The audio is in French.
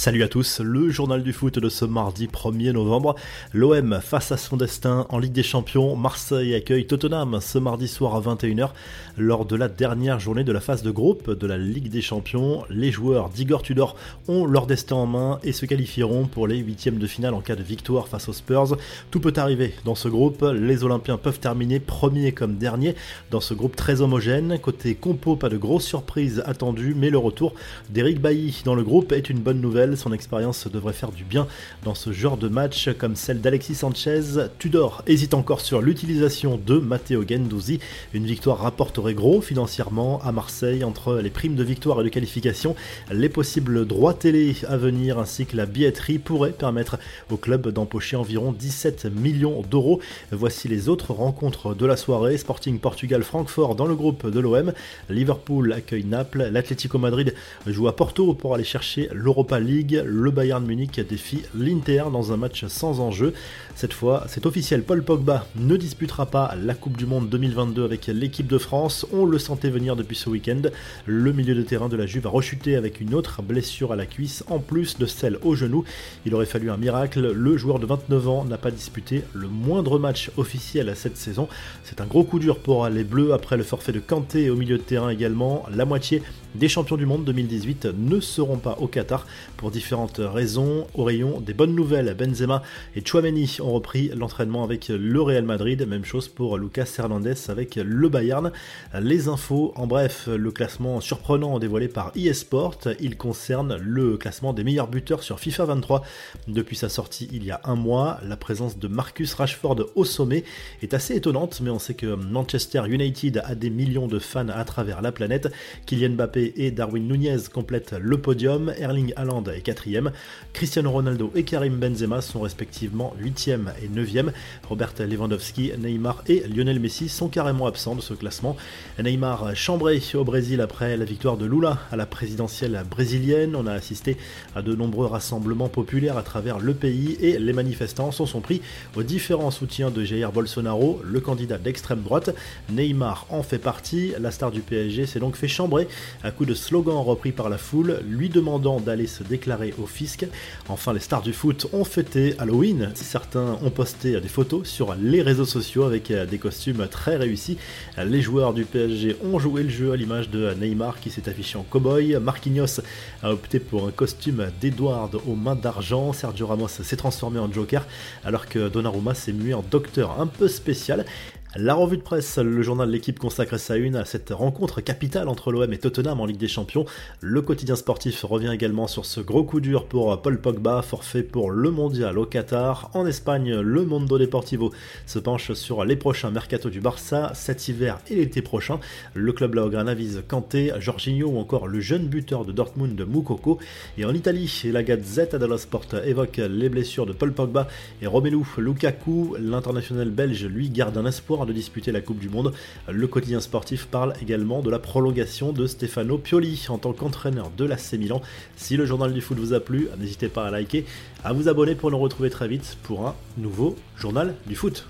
Salut à tous, le journal du foot de ce mardi 1er novembre. L'OM face à son destin en Ligue des Champions. Marseille accueille Tottenham ce mardi soir à 21h. Lors de la dernière journée de la phase de groupe de la Ligue des Champions, les joueurs d'Igor Tudor ont leur destin en main et se qualifieront pour les huitièmes de finale en cas de victoire face aux Spurs. Tout peut arriver dans ce groupe. Les Olympiens peuvent terminer premier comme dernier dans ce groupe très homogène. Côté compo, pas de grosses surprises attendues, mais le retour d'Eric Bailly dans le groupe est une bonne nouvelle son expérience devrait faire du bien dans ce genre de match comme celle d'Alexis Sanchez. Tudor hésite encore sur l'utilisation de Matteo Gendouzi. Une victoire rapporterait gros financièrement à Marseille entre les primes de victoire et de qualification. Les possibles droits télé à venir ainsi que la billetterie pourraient permettre au club d'empocher environ 17 millions d'euros. Voici les autres rencontres de la soirée. Sporting Portugal Francfort dans le groupe de l'OM. Liverpool accueille Naples. L'Atlético Madrid joue à Porto pour aller chercher l'Europa League le Bayern Munich défie l'Inter dans un match sans enjeu. Cette fois, c'est officiel, Paul Pogba ne disputera pas la Coupe du Monde 2022 avec l'équipe de France. On le sentait venir depuis ce week-end. Le milieu de terrain de la Juve a rechuté avec une autre blessure à la cuisse, en plus de celle au genou. Il aurait fallu un miracle. Le joueur de 29 ans n'a pas disputé le moindre match officiel à cette saison. C'est un gros coup dur pour les Bleus après le forfait de Kanté au milieu de terrain également. La moitié des champions du monde 2018 ne seront pas au Qatar pour différentes raisons. Au rayon des bonnes nouvelles, Benzema et Chouameni ont repris l'entraînement avec le Real Madrid. Même chose pour Lucas Hernandez avec le Bayern. Les infos, en bref, le classement surprenant dévoilé par eSport. Il concerne le classement des meilleurs buteurs sur FIFA 23 depuis sa sortie il y a un mois. La présence de Marcus Rashford au sommet est assez étonnante, mais on sait que Manchester United a des millions de fans à travers la planète. Kylian Mbappé et Darwin Nunez complètent le podium, Erling Haaland est 4 Cristiano Ronaldo et Karim Benzema sont respectivement 8e et 9e, Robert Lewandowski, Neymar et Lionel Messi sont carrément absents de ce classement. Neymar chambré au Brésil après la victoire de Lula à la présidentielle brésilienne, on a assisté à de nombreux rassemblements populaires à travers le pays et les manifestants s'en sont pris aux différents soutiens de Jair Bolsonaro, le candidat d'extrême droite. Neymar en fait partie, la star du PSG s'est donc fait chambrer un coup de slogan repris par la foule, lui demandant d'aller se déclarer au fisc. Enfin, les stars du foot ont fêté Halloween. Certains ont posté des photos sur les réseaux sociaux avec des costumes très réussis. Les joueurs du PSG ont joué le jeu à l'image de Neymar qui s'est affiché en cowboy. Marquinhos a opté pour un costume d'Edward aux mains d'argent. Sergio Ramos s'est transformé en Joker alors que Donnarumma s'est mué en docteur un peu spécial. La revue de presse, le journal de l'équipe consacre sa une à cette rencontre capitale entre l'OM et Tottenham en Ligue des Champions. Le quotidien sportif revient également sur ce gros coup dur pour Paul Pogba, forfait pour le mondial au Qatar. En Espagne, le Mondo Deportivo se penche sur les prochains mercato du Barça cet hiver et l'été prochain. Le club Laograna vise Kanté, Jorginho ou encore le jeune buteur de Dortmund de Moukoko. Et en Italie, la Gazette dello Sport évoque les blessures de Paul Pogba et Romelu Lukaku. L'international belge lui garde un espoir de disputer la Coupe du Monde. Le quotidien sportif parle également de la prolongation de Stefano Pioli en tant qu'entraîneur de l'AC Milan. Si le journal du foot vous a plu, n'hésitez pas à liker, à vous abonner pour nous retrouver très vite pour un nouveau journal du foot.